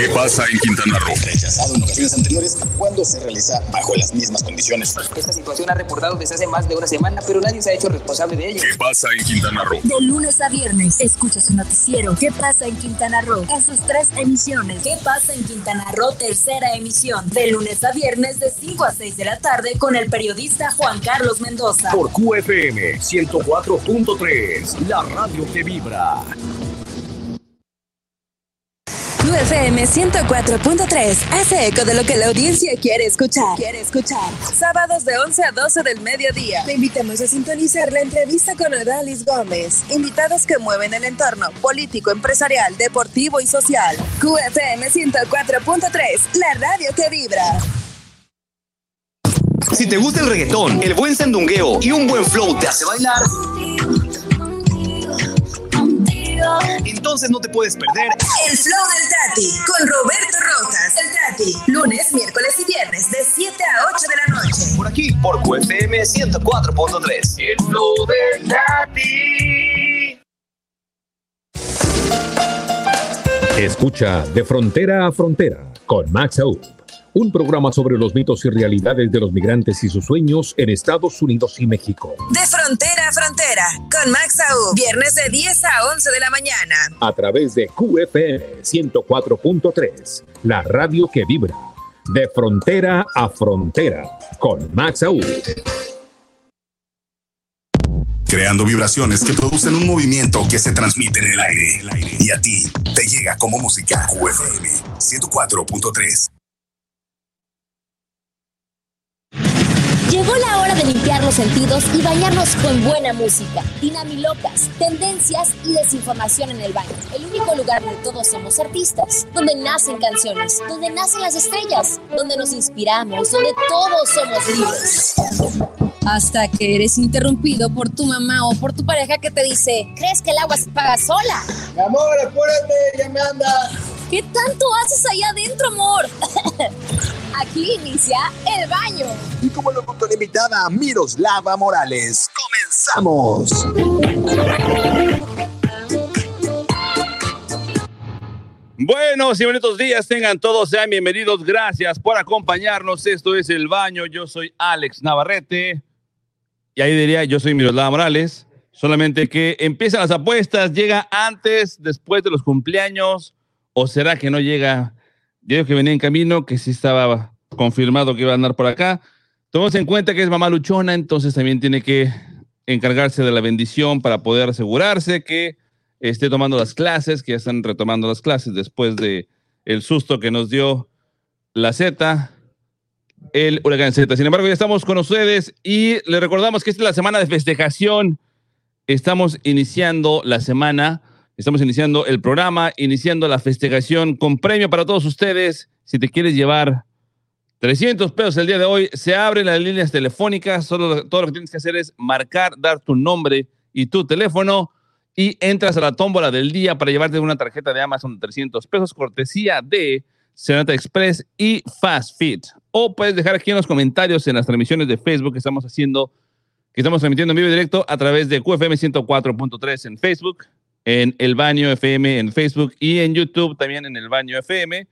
¿Qué pasa en Quintana Roo? Rechazado en ocasiones anteriores cuando se realiza bajo las mismas condiciones. Esta situación ha reportado desde hace más de una semana, pero nadie se ha hecho responsable de ello. ¿Qué pasa en Quintana Roo? De lunes a viernes, escucha su noticiero. ¿Qué pasa en Quintana Roo? En sus tres emisiones. ¿Qué pasa en Quintana Roo? Tercera emisión. De lunes a viernes, de 5 a 6 de la tarde, con el periodista Juan Carlos Mendoza. Por QFM 104.3, la radio que vibra. UFM 104.3 hace eco de lo que la audiencia quiere escuchar. Quiere escuchar. Sábados de 11 a 12 del mediodía. Te invitamos a sintonizar la entrevista con Odalis Gómez. Invitados que mueven el entorno político, empresarial, deportivo y social. QFM 104.3, la radio que vibra. Si te gusta el reggaetón, el buen sandungueo y un buen flow te hace bailar, entonces no te puedes perder El Flow del Tati con Roberto Rojas. El Tati, lunes, miércoles y viernes de 7 a 8 de la noche. por aquí, por QFM 104.3. El flow del Tati. Escucha De Frontera a Frontera con Max Aub. Un programa sobre los mitos y realidades de los migrantes y sus sueños en Estados Unidos y México. De frontera a frontera con Max Aub. Viernes de 10 a 11 de la mañana. A través de QFM 104.3, la radio que vibra. De Frontera a Frontera con Max Aub. Creando vibraciones que producen un movimiento que se transmite en el aire. Y a ti te llega como música. QFM 104.3. Llegó la hora de limpiar los sentidos y bañarnos con buena música, dinamilocas, tendencias y desinformación en el baño. El único lugar donde todos somos artistas, donde nacen canciones, donde nacen las estrellas, donde nos inspiramos, donde todos somos libres. Hasta que eres interrumpido por tu mamá o por tu pareja que te dice, ¿crees que el agua se paga sola? Amor, apúrate, ya me anda. ¿Qué tanto haces allá adentro, amor? Aquí inicia el baño. Y como locutora invitada, Miroslava Morales. ¡Comenzamos! Buenos y bonitos días, tengan todos, sean bienvenidos, gracias por acompañarnos. Esto es El Baño, yo soy Alex Navarrete y ahí diría, yo soy Miroslava Morales. Solamente que empiezan las apuestas, llega antes, después de los cumpleaños, o será que no llega. Digo que venía en camino, que sí estaba confirmado que iba a andar por acá. Tomemos en cuenta que es mamá luchona, entonces también tiene que encargarse de la bendición para poder asegurarse que esté tomando las clases, que ya están retomando las clases después de el susto que nos dio la Z, el huracán Z. Sin embargo, ya estamos con ustedes y les recordamos que esta es la semana de festejación. Estamos iniciando la semana, estamos iniciando el programa, iniciando la festejación con premio para todos ustedes. Si te quieres llevar 300 pesos el día de hoy, se abren las líneas telefónicas. Solo todo lo que tienes que hacer es marcar, dar tu nombre y tu teléfono y entras a la tómbola del día para llevarte una tarjeta de Amazon de 300 pesos, cortesía de Senata Express y Fast Fit. O puedes dejar aquí en los comentarios en las transmisiones de Facebook que estamos haciendo, que estamos transmitiendo en vivo y directo a través de QFM 104.3 en Facebook, en El Baño FM en Facebook y en YouTube también en El Baño FM.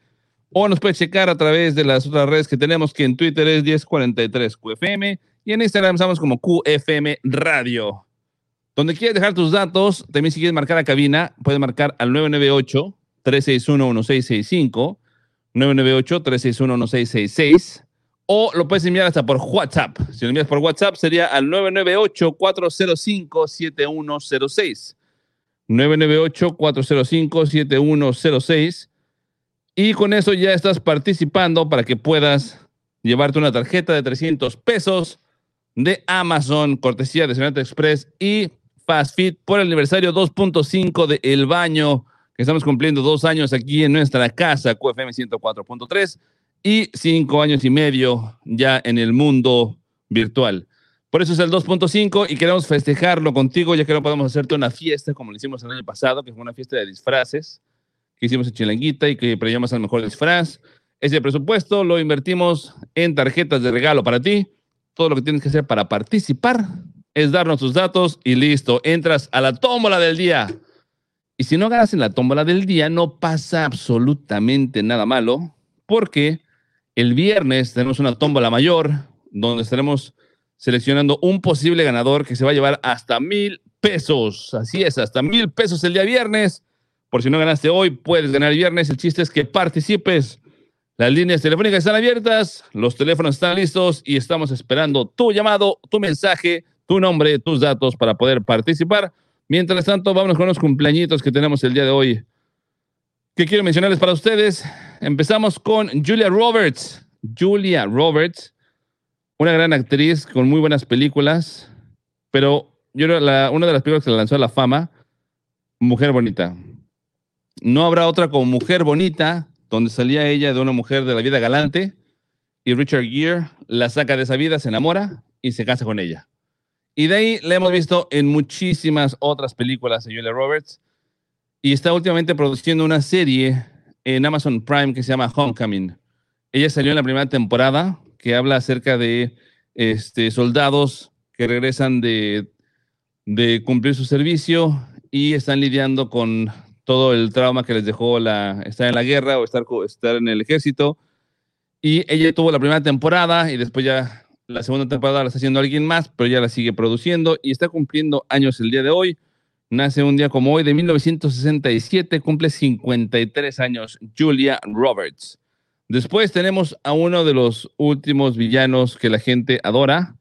O nos puedes checar a través de las otras redes que tenemos, que en Twitter es 1043 QFM y en Instagram estamos como QFM Radio. Donde quieres dejar tus datos, también si quieres marcar la cabina, puedes marcar al 998-361-1665, 998-361-1666, o lo puedes enviar hasta por WhatsApp. Si lo envías por WhatsApp sería al 998-405-7106. 998-405-7106. Y con eso ya estás participando para que puedas llevarte una tarjeta de 300 pesos de Amazon, cortesía de Senata Express y Fast Fit por el aniversario 2.5 de El Baño, que estamos cumpliendo dos años aquí en nuestra casa, QFM 104.3, y cinco años y medio ya en el mundo virtual. Por eso es el 2.5 y queremos festejarlo contigo, ya que no podemos hacerte una fiesta como lo hicimos el año pasado, que fue una fiesta de disfraces, que hicimos en Chilanguita y que premiamos al mejor disfraz. Ese presupuesto lo invertimos en tarjetas de regalo para ti. Todo lo que tienes que hacer para participar es darnos tus datos y listo. Entras a la tómbola del día Y si no ganas en la tómbola del día, no pasa absolutamente nada malo, porque el viernes tenemos una tómbola mayor, donde estaremos seleccionando un posible ganador que se va a llevar hasta mil pesos. Así es, hasta mil pesos el día viernes. Por si no ganaste hoy, puedes ganar el viernes. El chiste es que participes. Las líneas telefónicas están abiertas, los teléfonos están listos y estamos esperando tu llamado, tu mensaje, tu nombre, tus datos para poder participar. Mientras tanto, vámonos con los cumpleañitos que tenemos el día de hoy. ¿Qué quiero mencionarles para ustedes? Empezamos con Julia Roberts. Julia Roberts, una gran actriz con muy buenas películas, pero yo la, una de las películas que le lanzó a la fama, Mujer Bonita. No habrá otra como Mujer Bonita, donde salía ella de una mujer de la vida galante y Richard Gere la saca de esa vida, se enamora y se casa con ella. Y de ahí la hemos visto en muchísimas otras películas de Julia Roberts y está últimamente produciendo una serie en Amazon Prime que se llama Homecoming. Ella salió en la primera temporada que habla acerca de este, soldados que regresan de, de cumplir su servicio y están lidiando con todo el trauma que les dejó la, estar en la guerra o estar, estar en el ejército. Y ella tuvo la primera temporada y después ya la segunda temporada la está haciendo alguien más, pero ella la sigue produciendo y está cumpliendo años el día de hoy. Nace un día como hoy de 1967, cumple 53 años Julia Roberts. Después tenemos a uno de los últimos villanos que la gente adora,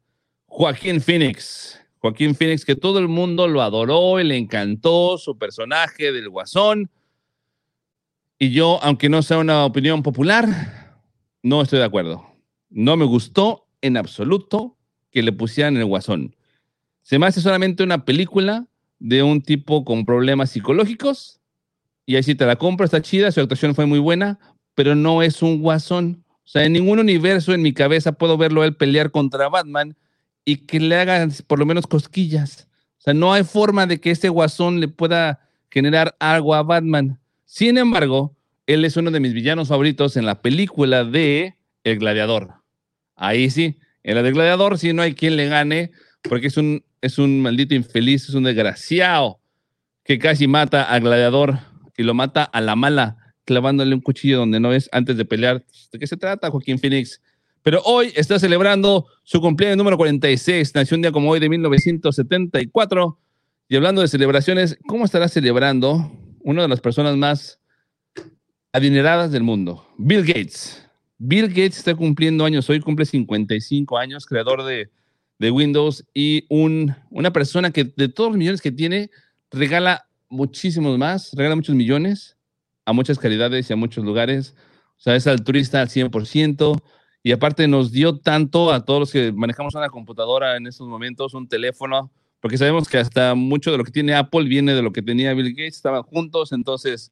Joaquín Phoenix. Joaquín Phoenix, que todo el mundo lo adoró y le encantó su personaje del guasón. Y yo, aunque no sea una opinión popular, no estoy de acuerdo. No me gustó en absoluto que le pusieran el guasón. Se me hace solamente una película de un tipo con problemas psicológicos y ahí sí te la compro, está chida, su actuación fue muy buena, pero no es un guasón. O sea, en ningún universo en mi cabeza puedo verlo él pelear contra Batman y que le hagan por lo menos cosquillas. O sea, no hay forma de que ese guasón le pueda generar algo a Batman. Sin embargo, él es uno de mis villanos favoritos en la película de El Gladiador. Ahí sí, en la de Gladiador sí no hay quien le gane porque es un, es un maldito infeliz, es un desgraciado que casi mata al Gladiador y lo mata a la mala clavándole un cuchillo donde no es antes de pelear. ¿De qué se trata, Joaquín Phoenix? Pero hoy está celebrando su cumpleaños número 46, nació un día como hoy de 1974. Y hablando de celebraciones, ¿cómo estará celebrando una de las personas más adineradas del mundo? Bill Gates. Bill Gates está cumpliendo años hoy, cumple 55 años, creador de, de Windows y un, una persona que de todos los millones que tiene, regala muchísimos más, regala muchos millones a muchas caridades y a muchos lugares. O sea, es altruista al 100%. Y aparte nos dio tanto a todos los que manejamos una computadora en estos momentos, un teléfono, porque sabemos que hasta mucho de lo que tiene Apple viene de lo que tenía Bill Gates, estaban juntos, entonces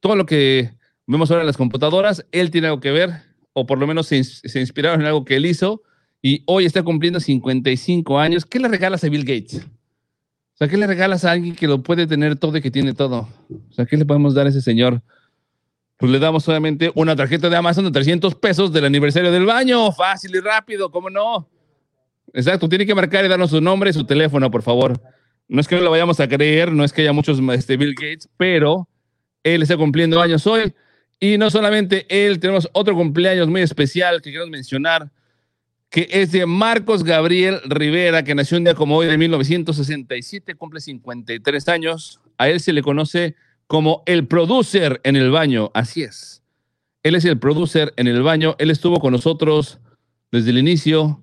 todo lo que vemos ahora en las computadoras, él tiene algo que ver, o por lo menos se, se inspiraron en algo que él hizo, y hoy está cumpliendo 55 años. ¿Qué le regalas a Bill Gates? O sea, ¿qué le regalas a alguien que lo puede tener todo y que tiene todo? O sea, ¿qué le podemos dar a ese señor? Pues le damos solamente una tarjeta de Amazon de 300 pesos del aniversario del baño. Fácil y rápido, ¿cómo no? Exacto, tiene que marcar y darnos su nombre y su teléfono, por favor. No es que no lo vayamos a creer, no es que haya muchos este, Bill Gates, pero él está cumpliendo años hoy. Y no solamente él, tenemos otro cumpleaños muy especial que queremos mencionar que es de Marcos Gabriel Rivera, que nació un día como hoy de 1967, cumple 53 años. A él se le conoce como el producer en el baño, así es. Él es el producer en el baño, él estuvo con nosotros desde el inicio.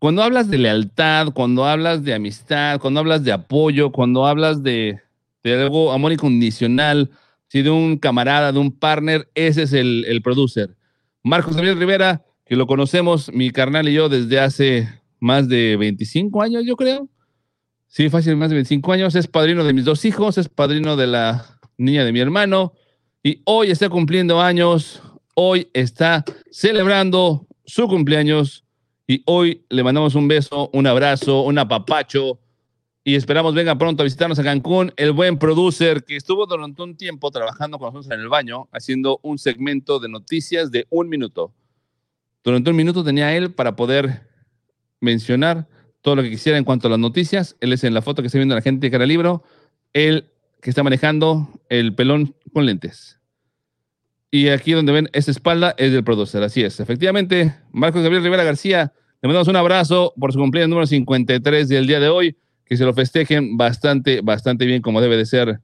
Cuando hablas de lealtad, cuando hablas de amistad, cuando hablas de apoyo, cuando hablas de, algo amor incondicional, si de un camarada, de un partner, ese es el, el producer. Marcos Gabriel Rivera, que lo conocemos, mi carnal y yo, desde hace más de 25 años, yo creo. Sí, fácil, más de 25 años. Es padrino de mis dos hijos, es padrino de la niña de mi hermano. Y hoy está cumpliendo años, hoy está celebrando su cumpleaños. Y hoy le mandamos un beso, un abrazo, un apapacho. Y esperamos venga pronto a visitarnos a Cancún. El buen producer que estuvo durante un tiempo trabajando con nosotros en el baño, haciendo un segmento de noticias de un minuto. Durante un minuto tenía él para poder mencionar todo lo que quisiera en cuanto a las noticias. Él es en la foto que está viendo la gente de cara libro. Él que está manejando el pelón con lentes. Y aquí donde ven esa espalda es del producer, así es. Efectivamente, Marcos Gabriel Rivera García, le mandamos un abrazo por su cumpleaños número 53 del día de hoy, que se lo festejen bastante, bastante bien como debe de ser.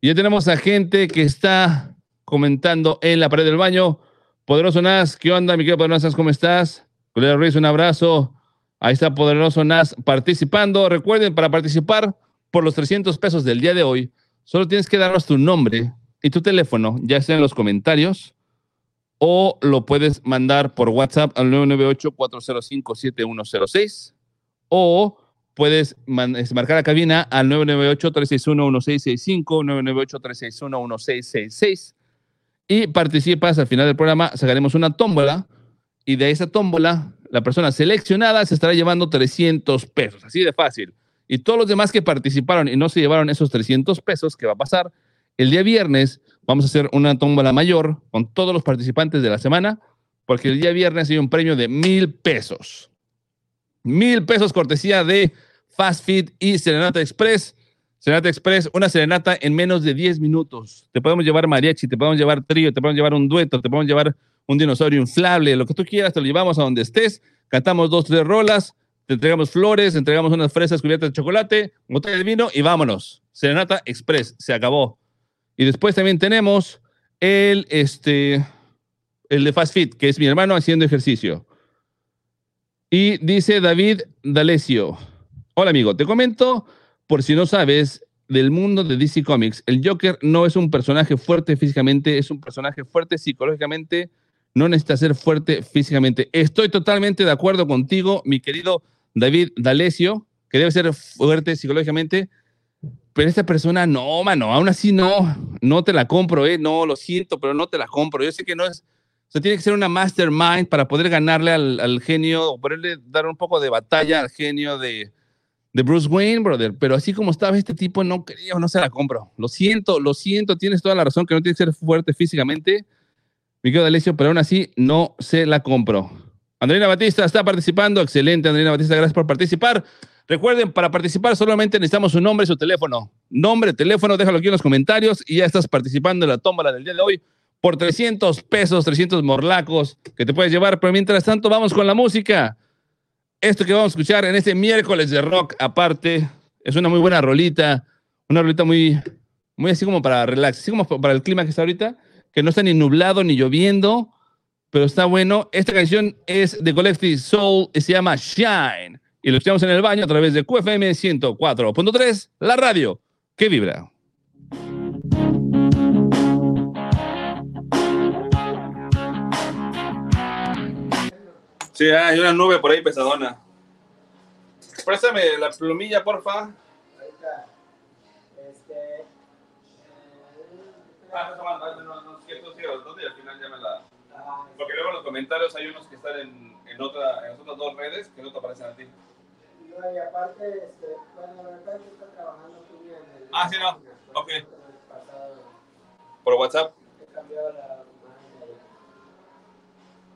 Y ya tenemos a gente que está comentando en la pared del baño. Poderoso Nas, ¿qué onda, mi querido Poderoso Nas? ¿Cómo estás? Julio Ruiz, un abrazo. Ahí está Poderoso Nas participando. Recuerden, para participar por los 300 pesos del día de hoy, solo tienes que darnos tu nombre y tu teléfono, ya sea en los comentarios o lo puedes mandar por WhatsApp al 998-405-7106 o puedes marcar la cabina al 998-361-1665, 998-361-1666 y participas al final del programa, sacaremos una tómbola y de esa tómbola la persona seleccionada se estará llevando 300 pesos, así de fácil. Y todos los demás que participaron y no se llevaron esos 300 pesos, ¿qué va a pasar? El día viernes vamos a hacer una tómbola mayor con todos los participantes de la semana, porque el día viernes hay un premio de mil pesos. Mil pesos cortesía de Fast Feed y Serenata Express. Serenata Express, una serenata en menos de 10 minutos. Te podemos llevar mariachi, te podemos llevar trío, te podemos llevar un dueto, te podemos llevar un dinosaurio inflable, lo que tú quieras, te lo llevamos a donde estés. Cantamos dos, tres rolas, te entregamos flores, entregamos unas fresas cubiertas de chocolate, botella de vino y vámonos. Serenata Express, se acabó. Y después también tenemos el, este, el de Fast Fit, que es mi hermano haciendo ejercicio. Y dice David D'Alessio. Hola amigo, te comento, por si no sabes, del mundo de DC Comics, el Joker no es un personaje fuerte físicamente, es un personaje fuerte psicológicamente, no necesita ser fuerte físicamente. Estoy totalmente de acuerdo contigo, mi querido David D'Alessio, que debe ser fuerte psicológicamente, pero esta persona no, mano, aún así no, no te la compro, eh, no, lo siento, pero no te la compro. Yo sé que no es, o tiene que ser una mastermind para poder ganarle al, al genio, o poderle dar un poco de batalla al genio de, de Bruce Wayne, brother. Pero así como estaba este tipo, no creo, no se la compro. Lo siento, lo siento, tienes toda la razón que no tiene que ser fuerte físicamente, Miguel D'Alessio, pero aún así no se la compro. Andrina Batista está participando, excelente, Andrina Batista, gracias por participar. Recuerden, para participar solamente necesitamos su nombre y su teléfono. Nombre, teléfono, déjalo aquí en los comentarios y ya estás participando en la tómbola del día de hoy por 300 pesos, 300 morlacos que te puedes llevar. Pero mientras tanto, vamos con la música. Esto que vamos a escuchar en este miércoles de rock, aparte, es una muy buena rolita, una rolita muy, muy así como para relax, así como para el clima que está ahorita, que no está ni nublado ni lloviendo, pero está bueno. Esta canción es de Collective Soul y se llama Shine y lo escuchamos en el baño a través de QFM 104.3, la radio que vibra. Sí, hay una nube por ahí pesadona. Préstame la plumilla, porfa. Este. Ah, no, no, no, no, y al final ya me la. Porque luego en los comentarios hay unos que están en, en, otra, en las otras dos redes que no te aparecen a ti y aparte, este, bueno, la verdad que está trabajando tú bien. El, ah, sí, no. Ok. Por WhatsApp. He cambiado la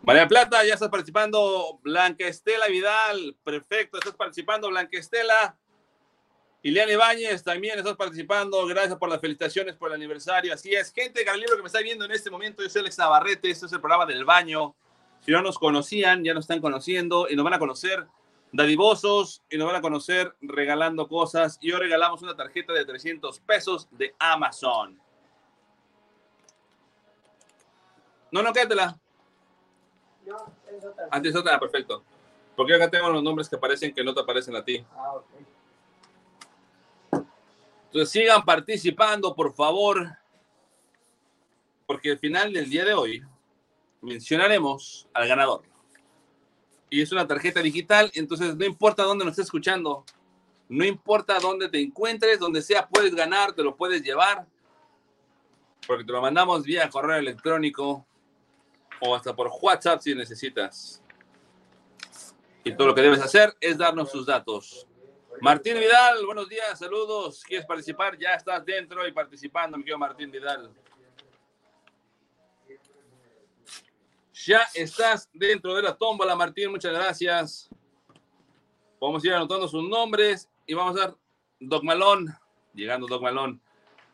María Plata, ya estás participando. Blanca Estela Vidal, perfecto, estás participando, Blanca Estela. Ileana Ibáñez, también estás participando. Gracias por las felicitaciones por el aniversario. Así es, gente de libro que me está viendo en este momento, yo soy Alex Navarrete. Este es el programa del baño. Si no nos conocían, ya nos están conociendo y nos van a conocer dadivosos y nos van a conocer regalando cosas. Y hoy regalamos una tarjeta de 300 pesos de Amazon. No, no, quédatela. No, es otra. Antes otra, perfecto. Porque acá tengo los nombres que aparecen que no te aparecen a ti. Ah. Entonces sigan participando, por favor. Porque al final del día de hoy mencionaremos al ganador y es una tarjeta digital, entonces no importa dónde nos estés escuchando, no importa dónde te encuentres, donde sea, puedes ganar, te lo puedes llevar, porque te lo mandamos vía correo electrónico o hasta por WhatsApp si necesitas. Y todo lo que debes hacer es darnos sus datos. Martín Vidal, buenos días, saludos. ¿Quieres participar? Ya estás dentro y participando, mi querido Martín Vidal. Ya estás dentro de la tómbola, Martín. Muchas gracias. Vamos a ir anotando sus nombres y vamos a dar Doc Malón. Llegando Doc Malón.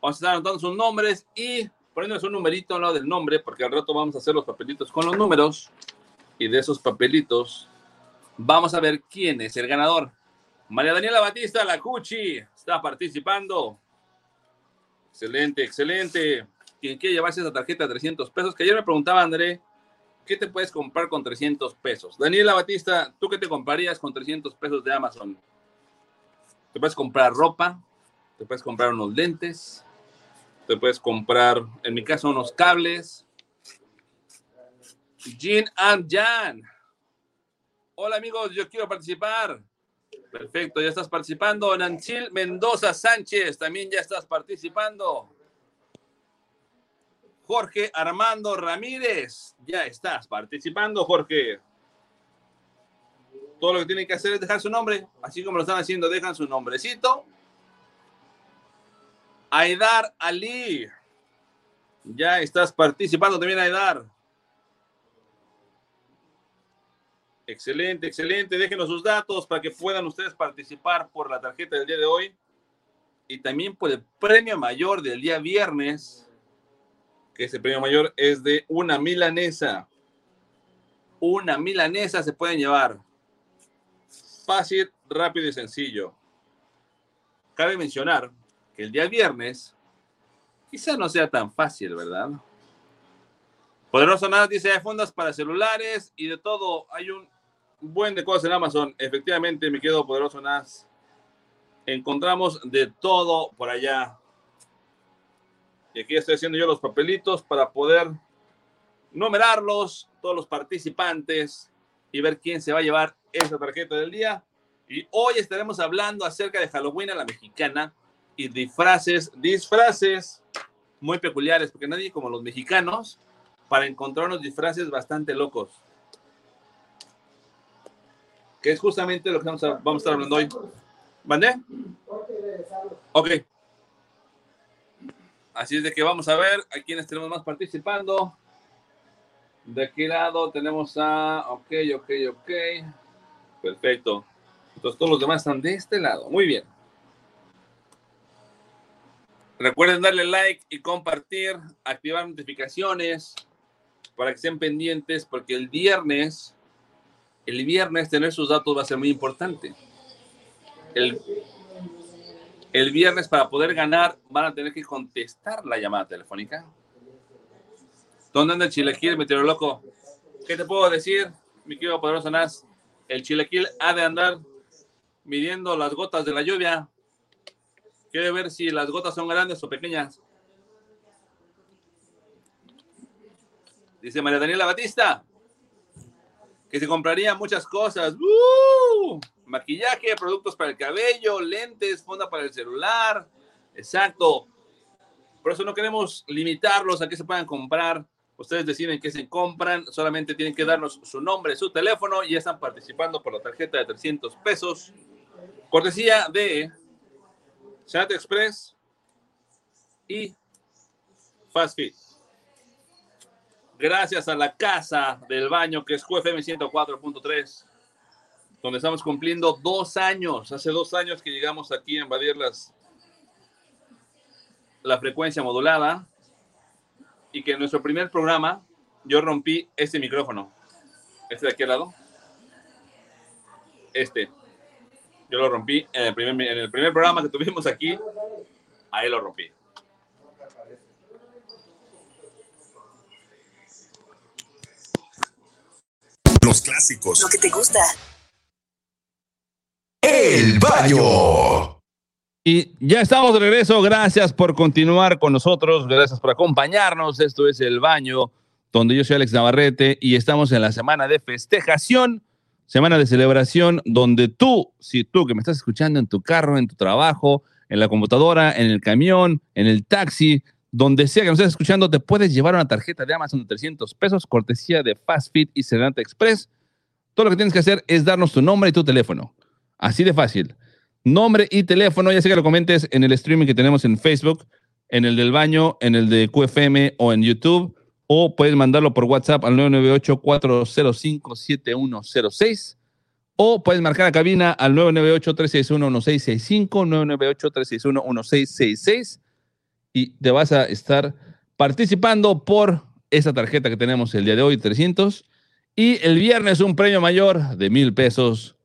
Vamos a estar anotando sus nombres y poniéndoles un numerito al lado del nombre, porque al rato vamos a hacer los papelitos con los números. Y de esos papelitos vamos a ver quién es el ganador. María Daniela Batista, la Cuchi, está participando. Excelente, excelente. Quien quiere llevarse esa tarjeta de 300 pesos, que ayer me preguntaba André, ¿qué te puedes comprar con 300 pesos? Daniela Batista, ¿tú qué te comprarías con 300 pesos de Amazon? Te puedes comprar ropa, te puedes comprar unos lentes, te puedes comprar, en mi caso, unos cables. Jean and Jan. Hola amigos, yo quiero participar. Perfecto, ya estás participando. Nanchil Mendoza Sánchez, también ya estás participando. Jorge Armando Ramírez, ya estás participando, Jorge. Todo lo que tienen que hacer es dejar su nombre, así como lo están haciendo, dejan su nombrecito. Aidar Ali, ya estás participando también, Aidar. Excelente, excelente. Déjenos sus datos para que puedan ustedes participar por la tarjeta del día de hoy y también por el premio mayor del día viernes, que ese premio mayor es de una milanesa. Una milanesa se pueden llevar. Fácil, rápido y sencillo. Cabe mencionar el día viernes quizá no sea tan fácil, ¿verdad? Poderoso Nada dice, hay fundas para celulares y de todo. Hay un buen de cosas en Amazon. Efectivamente, me quedo poderoso NAS. Encontramos de todo por allá. Y aquí estoy haciendo yo los papelitos para poder numerarlos, todos los participantes y ver quién se va a llevar esa tarjeta del día. Y hoy estaremos hablando acerca de Halloween a la mexicana y disfraces, disfraces muy peculiares, porque nadie como los mexicanos para encontrar unos disfraces bastante locos que es justamente lo que vamos a, vamos a estar hablando hoy. ¿Vale? Ok. Así es de que vamos a ver a quienes tenemos más participando. De qué lado tenemos a... Ok, ok, ok. Perfecto. Entonces todos los demás están de este lado. Muy bien. Recuerden darle like y compartir, activar notificaciones para que estén pendientes porque el viernes el viernes tener sus datos va a ser muy importante. El, el viernes para poder ganar van a tener que contestar la llamada telefónica. ¿Dónde anda el chilequil, meteoro loco? ¿Qué te puedo decir, mi querido poderoso Nas? El chilequil ha de andar midiendo las gotas de la lluvia. Quiere ver si las gotas son grandes o pequeñas. Dice María Daniela Batista que se compraría muchas cosas. ¡Uh! Maquillaje, productos para el cabello, lentes, funda para el celular. Exacto. Por eso no queremos limitarlos a que se puedan comprar. Ustedes deciden qué se compran, solamente tienen que darnos su nombre, su teléfono y ya están participando por la tarjeta de 300 pesos. Cortesía de Chat Express y Fast Fit gracias a la casa del baño que es QFM 104.3, donde estamos cumpliendo dos años. Hace dos años que llegamos aquí a invadir las, la frecuencia modulada y que en nuestro primer programa yo rompí este micrófono. Este de aquí al lado. Este. Yo lo rompí en el primer, en el primer programa que tuvimos aquí. Ahí lo rompí. Los clásicos. Lo que te gusta. El baño. Y ya estamos de regreso. Gracias por continuar con nosotros. Gracias por acompañarnos. Esto es El Baño, donde yo soy Alex Navarrete y estamos en la semana de festejación, semana de celebración, donde tú, si tú que me estás escuchando en tu carro, en tu trabajo, en la computadora, en el camión, en el taxi, donde sea que nos estés escuchando, te puedes llevar una tarjeta de Amazon de 300 pesos, cortesía de Fast Fit y Sedante Express. Todo lo que tienes que hacer es darnos tu nombre y tu teléfono. Así de fácil. Nombre y teléfono, ya sé que lo comentes en el streaming que tenemos en Facebook, en el del baño, en el de QFM o en YouTube, o puedes mandarlo por WhatsApp al 998-405-7106, o puedes marcar a cabina al 998-361-1665, 998-361-1666 y te vas a estar participando por esa tarjeta que tenemos el día de hoy, 300. Y el viernes un premio mayor de mil pesos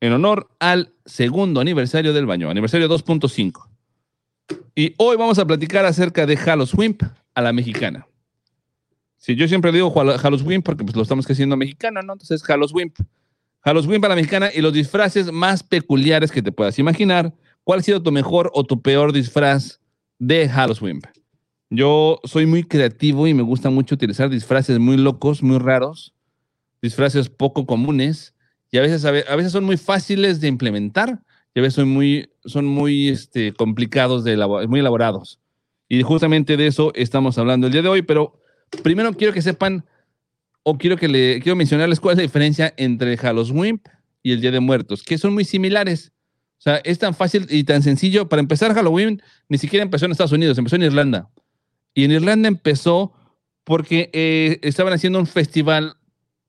en honor al segundo aniversario del baño, aniversario 2.5. Y hoy vamos a platicar acerca de Halloween a la mexicana. Sí, yo siempre digo Halloween porque pues, lo estamos haciendo mexicano, ¿no? Entonces, Halloween. Halloween para la mexicana y los disfraces más peculiares que te puedas imaginar. ¿Cuál ha sido tu mejor o tu peor disfraz de Halloween? Yo soy muy creativo y me gusta mucho utilizar disfraces muy locos, muy raros, disfraces poco comunes y a veces, a veces son muy fáciles de implementar y a veces son muy, son muy este, complicados, de muy elaborados. Y justamente de eso estamos hablando el día de hoy, pero primero quiero que sepan o quiero que le quiero mencionarles cuál es la diferencia entre Halloween y el Día de Muertos, que son muy similares. O sea, es tan fácil y tan sencillo. Para empezar, Halloween ni siquiera empezó en Estados Unidos, empezó en Irlanda. Y en Irlanda empezó porque eh, estaban haciendo un festival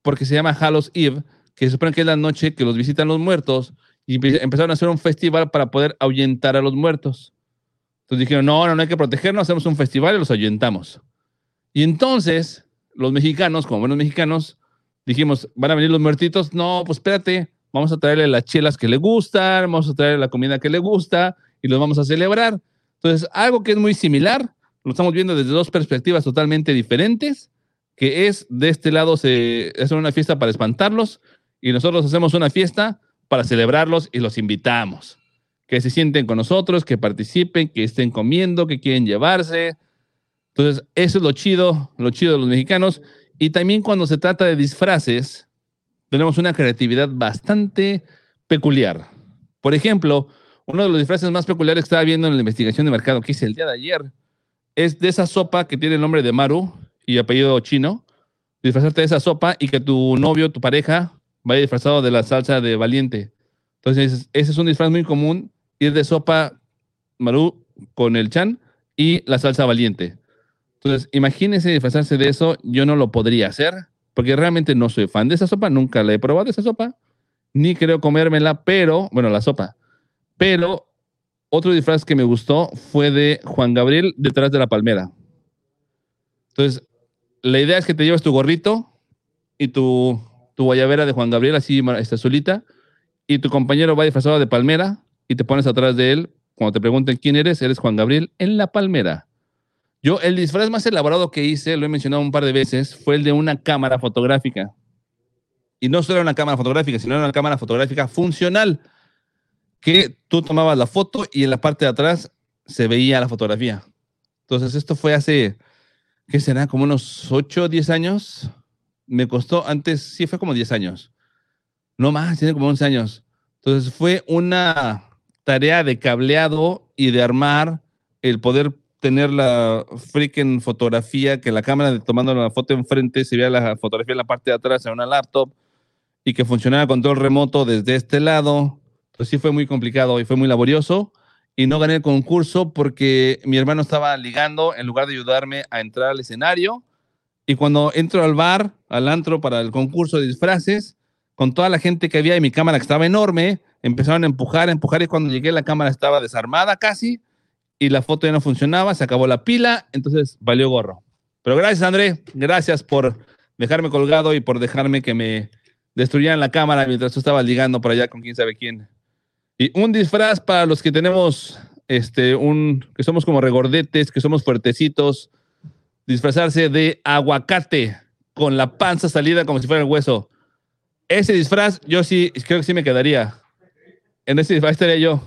porque se llama Hallows Eve, que se supone que es la noche que los visitan los muertos, y empezaron a hacer un festival para poder ahuyentar a los muertos. Entonces dijeron, no, no, no hay que protegernos, hacemos un festival y los ahuyentamos. Y entonces los mexicanos, como buenos mexicanos, dijimos, ¿van a venir los muertitos? No, pues espérate, vamos a traerle las chelas que le gustan, vamos a traerle la comida que le gusta y los vamos a celebrar. Entonces, algo que es muy similar, lo estamos viendo desde dos perspectivas totalmente diferentes, que es de este lado se una fiesta para espantarlos y nosotros hacemos una fiesta para celebrarlos y los invitamos. Que se sienten con nosotros, que participen, que estén comiendo, que quieren llevarse, entonces, eso es lo chido, lo chido de los mexicanos. Y también cuando se trata de disfraces, tenemos una creatividad bastante peculiar. Por ejemplo, uno de los disfraces más peculiares que estaba viendo en la investigación de mercado que hice el día de ayer es de esa sopa que tiene el nombre de Maru y apellido chino. Disfrazarte de esa sopa y que tu novio, tu pareja, vaya disfrazado de la salsa de valiente. Entonces, ese es un disfraz muy común, ir de sopa Maru con el chan y la salsa valiente. Entonces, imagínense disfrazarse de eso, yo no lo podría hacer, porque realmente no soy fan de esa sopa, nunca la he probado esa sopa, ni creo comérmela, pero, bueno, la sopa. Pero otro disfraz que me gustó fue de Juan Gabriel detrás de la palmera. Entonces, la idea es que te lleves tu gorrito y tu, tu guayabera de Juan Gabriel, así está solita, y tu compañero va disfrazado de palmera y te pones atrás de él. Cuando te pregunten quién eres, eres Juan Gabriel en la palmera. Yo, el disfraz más elaborado que hice, lo he mencionado un par de veces, fue el de una cámara fotográfica. Y no solo era una cámara fotográfica, sino era una cámara fotográfica funcional, que tú tomabas la foto y en la parte de atrás se veía la fotografía. Entonces, esto fue hace, ¿qué será? Como unos 8 o 10 años. Me costó, antes, sí, fue como 10 años. No más, tiene como 11 años. Entonces, fue una tarea de cableado y de armar el poder tener la freaking fotografía, que la cámara tomando la foto enfrente se vea la fotografía en la parte de atrás en una laptop y que funcionara control remoto desde este lado. Pues sí fue muy complicado y fue muy laborioso. Y no gané el concurso porque mi hermano estaba ligando en lugar de ayudarme a entrar al escenario. Y cuando entro al bar, al antro para el concurso de disfraces, con toda la gente que había y mi cámara que estaba enorme, empezaron a empujar, a empujar y cuando llegué la cámara estaba desarmada casi y la foto ya no funcionaba, se acabó la pila, entonces valió gorro. Pero gracias, André, gracias por dejarme colgado y por dejarme que me destruyeran la cámara mientras tú estabas ligando por allá con quién sabe quién. Y un disfraz para los que tenemos, este, un, que somos como regordetes, que somos fuertecitos, disfrazarse de aguacate con la panza salida como si fuera el hueso. Ese disfraz, yo sí, creo que sí me quedaría. En ese disfraz estaría yo.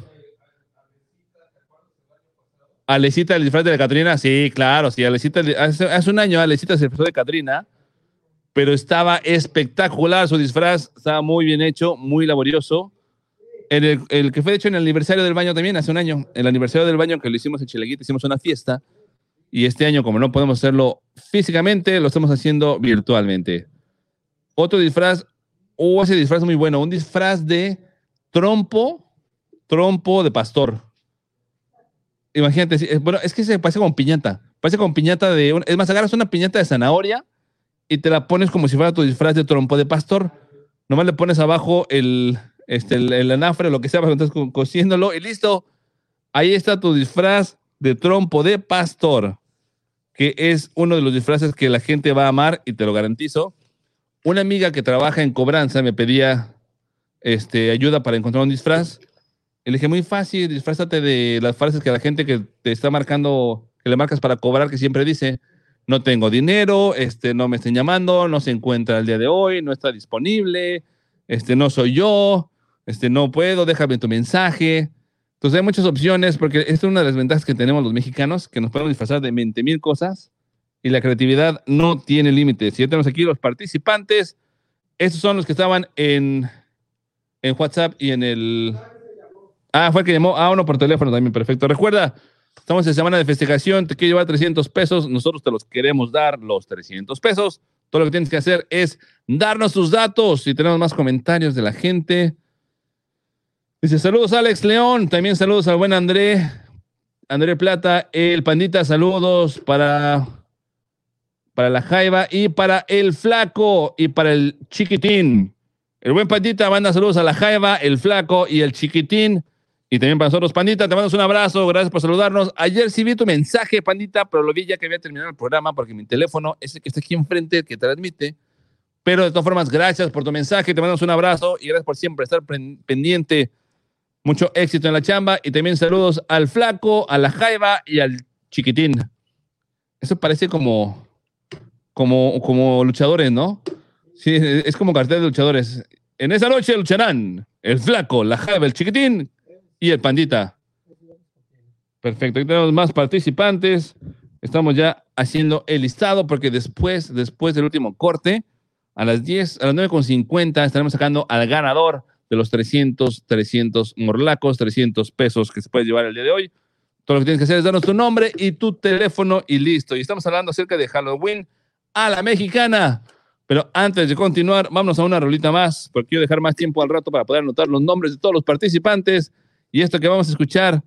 Alecita, el disfraz de la Catrina, sí, claro, sí, Alecita, hace, un año Alecita se disfrazó de Catrina, pero estaba espectacular su disfraz, estaba muy bien hecho, muy laborioso. El, que fue hecho en el aniversario del baño también, hace un año, el aniversario del baño que lo hicimos en Chileguita, hicimos una fiesta, y este año, como no podemos hacerlo físicamente, lo estamos haciendo virtualmente. Otro disfraz, oh, ese disfraz muy bueno, un disfraz de trompo, trompo de pastor imagínate, bueno, es que se parece como piñata. Parece como piñata de. es más, agarras una piñata de zanahoria y te la pones como si fuera tu disfraz de trompo de pastor. Nomás le pones abajo el, este, el, anafre, lo que sea, estás cociéndolo y listo. Ahí está tu disfraz de trompo de pastor, que es uno de los disfraces que la gente va a amar y te lo garantizo. Una amiga que trabaja en cobranza me pedía este, ayuda para encontrar un disfraz. Y le dije, muy fácil, disfrázate de las frases que la gente que te está marcando, que le marcas para cobrar, que siempre dice, no tengo dinero, este, no me estén llamando, no se encuentra el día de hoy, no está disponible, este, no soy yo, este, no puedo, déjame tu mensaje. Entonces hay muchas opciones, porque esta es una de las ventajas que tenemos los mexicanos, que nos podemos disfrazar de 20 mil cosas y la creatividad no tiene límites. Ya tenemos aquí los participantes. Estos son los que estaban en, en WhatsApp y en el... Ah, fue el que llamó. Ah, uno por teléfono también, perfecto. Recuerda, estamos en semana de festejación, te quiero llevar 300 pesos, nosotros te los queremos dar, los 300 pesos. Todo lo que tienes que hacer es darnos tus datos. Si tenemos más comentarios de la gente. Dice, saludos Alex León, también saludos al buen André, André Plata, el Pandita, saludos para, para la Jaiba y para el Flaco y para el Chiquitín. El buen Pandita manda saludos a la Jaiba, el Flaco y el Chiquitín. Y también para nosotros, Pandita, te mandamos un abrazo, gracias por saludarnos. Ayer sí vi tu mensaje, Pandita, pero lo vi ya que había terminado el programa porque mi teléfono es el que está aquí enfrente, el que transmite. Pero de todas formas, gracias por tu mensaje, te mandamos un abrazo y gracias por siempre estar pendiente mucho éxito en la chamba y también saludos al flaco, a la jaiba y al chiquitín. Eso parece como, como, como luchadores, ¿no? Sí, es como cartel de luchadores. En esa noche lucharán el flaco, la jaiba, el chiquitín y el pandita. Perfecto, aquí tenemos más participantes. Estamos ya haciendo el listado porque después, después del último corte, a las 10, a las 9.50 estaremos sacando al ganador de los 300, 300 morlacos, 300 pesos que se puede llevar el día de hoy. Todo lo que tienes que hacer es darnos tu nombre y tu teléfono y listo. Y estamos hablando acerca de Halloween a la mexicana. Pero antes de continuar, vámonos a una rolita más, porque quiero dejar más tiempo al rato para poder anotar los nombres de todos los participantes. Y esto que vamos a escuchar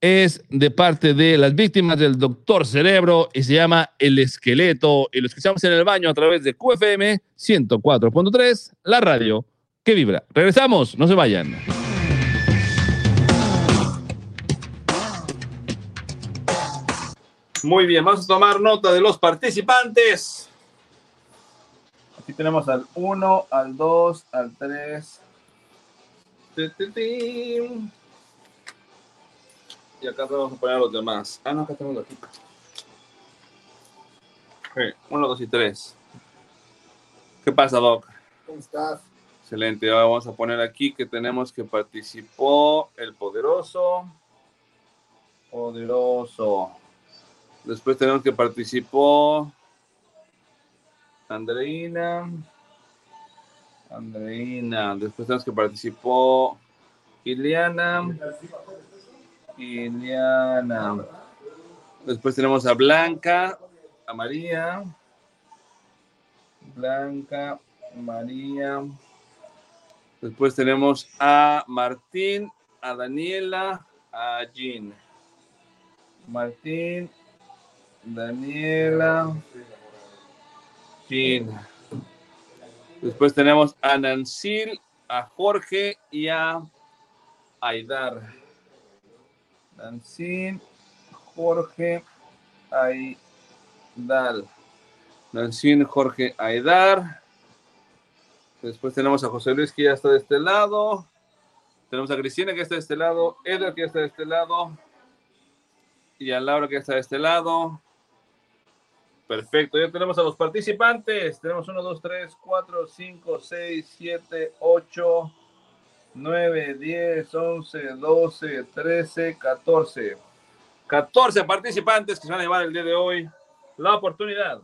es de parte de las víctimas del Doctor Cerebro y se llama El Esqueleto. Y lo escuchamos en el baño a través de QFM 104.3, la radio que vibra. Regresamos, no se vayan. Muy bien, vamos a tomar nota de los participantes. Aquí tenemos al 1, al 2, al 3. Y acá vamos a poner a los demás. Ah, no, acá tenemos aquí. 1, 2 y 3. ¿Qué pasa, Doc? ¿Cómo estás? Excelente. Ahora vamos a poner aquí que tenemos que participó el poderoso. Poderoso. Después tenemos que participó Andreina. Andreina. Después tenemos que participó Iliana. Iliana. Después tenemos a Blanca, a María. Blanca, María. Después tenemos a Martín, a Daniela, a Jean. Martín, Daniela, Jean. Después tenemos a Nancil, a Jorge y a Aidar. Nancil, Jorge, Aidar. Nancil, Jorge, Aidar. Después tenemos a José Luis que ya está de este lado. Tenemos a Cristina que está de este lado. Edgar que está de este lado. Y a Laura que está de este lado. Perfecto, ya tenemos a los participantes. Tenemos 1, 2, 3, 4, 5, 6, 7, 8, 9, 10, 11, 12, 13, 14. 14 participantes que se van a llevar el día de hoy la oportunidad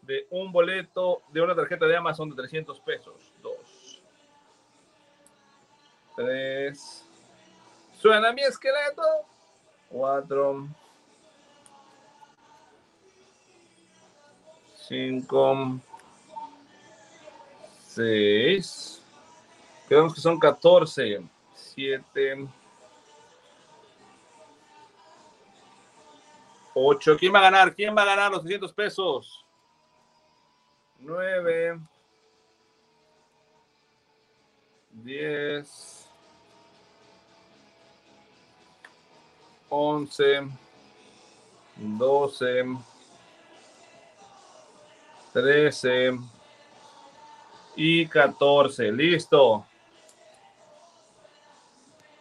de un boleto de una tarjeta de Amazon de 300 pesos. Dos. Tres. Suena mi esqueleto. Cuatro. Cinco. Seis. Quedamos que son 14. Siete. Ocho. ¿Quién va a ganar? ¿Quién va a ganar los 300 pesos? 9, 10, 11, 12, 13 y 14. Listo.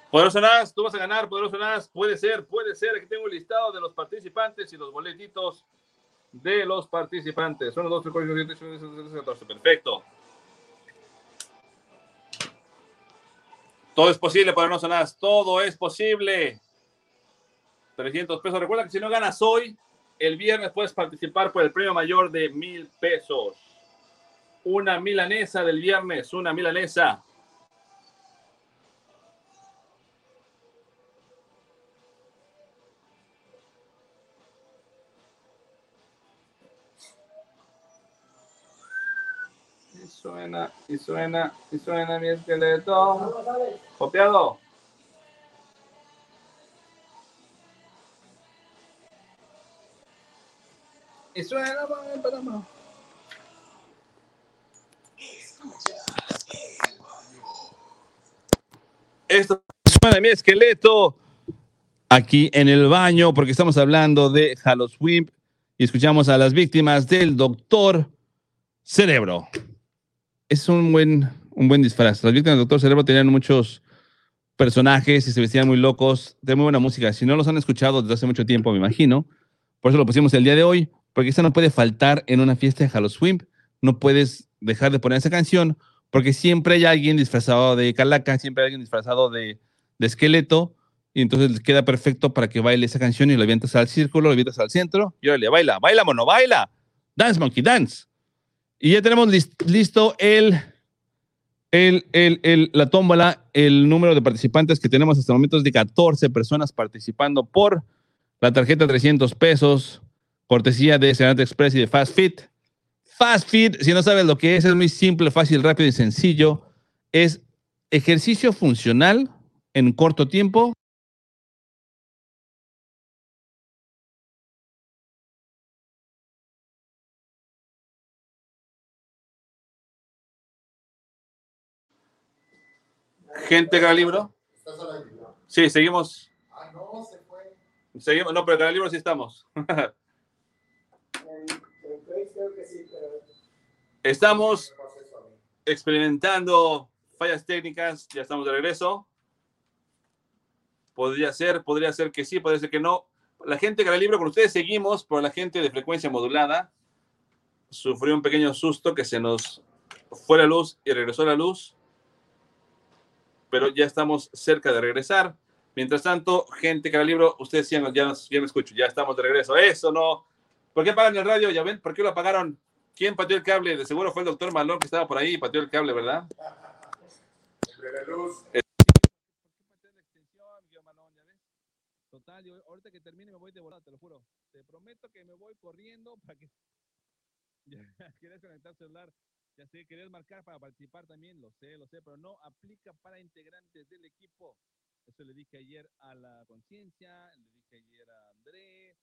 Poderoso Nas, tú vas a ganar, Poderoso Nas. Puede ser, puede ser. Aquí tengo el listado de los participantes y los boletitos de los participantes. 1, 2, 3, 4, 5, 6, 7, 8, 9, 10, 11, 12, 14. Perfecto. Todo es posible, Poderoso Nas. Todo es posible. 300 pesos. Recuerda que si no ganas hoy, el viernes puedes participar por el premio mayor de mil pesos. Una milanesa del viernes, una milanesa. Y suena, y suena, y suena mi esqueleto. Copiado. Y suena, Panamá. Esto suena mi esqueleto aquí en el baño porque estamos hablando de Halloween y escuchamos a las víctimas del doctor Cerebro. Es un buen, un buen disfraz. Las víctimas del doctor Cerebro tenían muchos personajes y se vestían muy locos, de muy buena música. Si no los han escuchado desde hace mucho tiempo, me imagino. Por eso lo pusimos el día de hoy, porque esta no puede faltar en una fiesta de Halloween. No puedes dejar de poner esa canción, porque siempre hay alguien disfrazado de calaca, siempre hay alguien disfrazado de, de esqueleto, y entonces queda perfecto para que baile esa canción y lo avientas al círculo, lo avientas al centro, y órale, baila, baila, mono, baila. Dance, monkey, dance. Y ya tenemos lis- listo el, el, el, el- la tómbola, el número de participantes que tenemos hasta el momento es de 14 personas participando por la tarjeta 300 pesos, cortesía de Senate Express y de Fast Fit. Fast Fit, si no sabes lo que es, es muy simple, fácil, rápido y sencillo. Es ejercicio funcional en corto tiempo. Gente cada libro. Sí, seguimos. Seguimos, no, pero cada libro sí estamos. En, en Face creo que sí, pero Estamos experimentando fallas técnicas, ya estamos de regreso. Podría ser, podría ser que sí, podría ser que no. La gente que libro con ustedes seguimos, pero la gente de frecuencia modulada sufrió un pequeño susto que se nos fue la luz y regresó la luz. Pero ya estamos cerca de regresar. Mientras tanto, gente que libro, ustedes ya, ya, ya me escucho, ya estamos de regreso. Eso no. ¿Por qué apagan el radio? Ya ¿por qué lo apagaron? ¿Quién pateó el cable? De seguro fue el doctor Malón que estaba por ahí y pateó el cable, ¿verdad? Eh, Total, yo ahorita que termine me voy de volada, te lo juro. Te prometo que me voy corriendo para que... Querías conectar celular, ya sé, querías marcar para participar también, lo sé, lo sé, pero no aplica para integrantes del equipo. Eso le dije ayer a la conciencia, le dije ayer a André,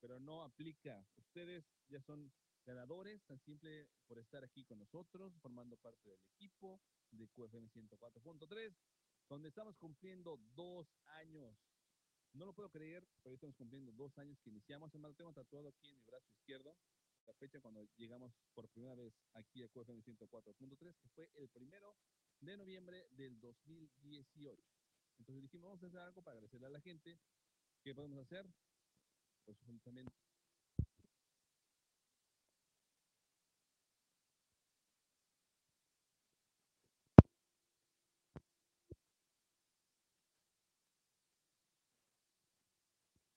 pero no aplica. Ustedes ya son ganadores, tan simple por estar aquí con nosotros, formando parte del equipo de QFM 104.3, donde estamos cumpliendo dos años. No lo puedo creer, pero estamos cumpliendo dos años que iniciamos. Además, tengo tatuado aquí en mi brazo izquierdo, la fecha cuando llegamos por primera vez aquí a QFM 104.3, que fue el primero de noviembre del 2018. Entonces dijimos, vamos a hacer algo para agradecerle a la gente. ¿Qué podemos hacer? Pues justamente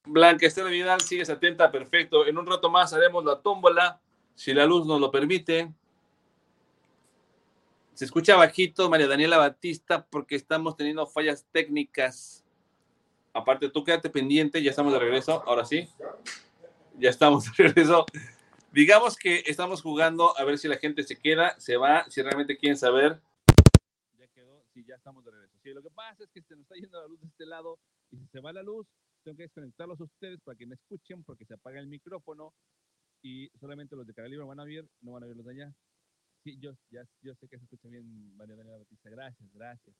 Blanca Estela Vidal, sigues atenta, perfecto. En un rato más haremos la tómbola, si la luz nos lo permite. Se escucha bajito María Daniela Batista porque estamos teniendo fallas técnicas. Aparte, tú quédate pendiente, ya estamos de regreso, ahora sí. Ya estamos de regreso. Digamos que estamos jugando a ver si la gente se queda, se va, si realmente quieren saber. Ya quedó, sí, ya estamos de regreso. Sí, lo que pasa es que se nos está yendo la luz de este lado y se va la luz, tengo que desconectarlos a ustedes para que me escuchen porque se apaga el micrófono y solamente los de cada libro van a ver, no van a ver los de allá. Sí, yo, ya, yo sé que se escucha bien, María Daniela Batista. Gracias, gracias.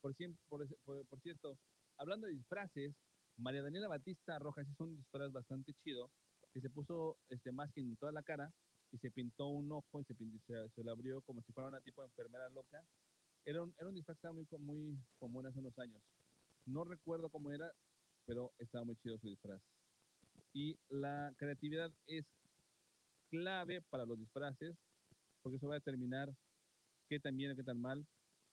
Por, por, por- por cierto, hablando de disfraces, María Daniela Batista Rojas hizo un disfraz bastante chido que se puso este más en toda la cara y se pintó un ojo y se, pintó, se, se lo abrió como si fuera una tipo de enfermera loca. Era un, era un disfraz que muy, muy común hace unos años. No recuerdo cómo era, pero estaba muy chido su disfraz. Y la creatividad es clave para los disfraces, porque eso va a determinar qué tan bien o qué tan mal.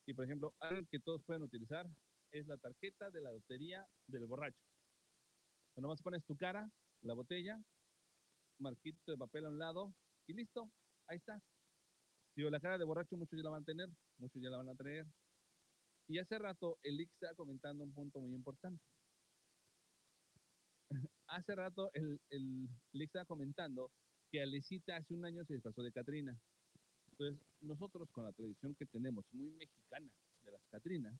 Y por ejemplo, algo que todos pueden utilizar es la tarjeta de la lotería del borracho. Cuando más pones tu cara, la botella, marquito de papel a un lado y listo, ahí está. Digo, la cara de borracho muchos ya la van a tener, muchos ya la van a traer. Y hace rato el estaba comentando un punto muy importante. Hace rato Lick estaba comentando que Alecita hace un año se disfrazó de Catrina. Entonces, nosotros con la tradición que tenemos, muy mexicana, de las Catrinas,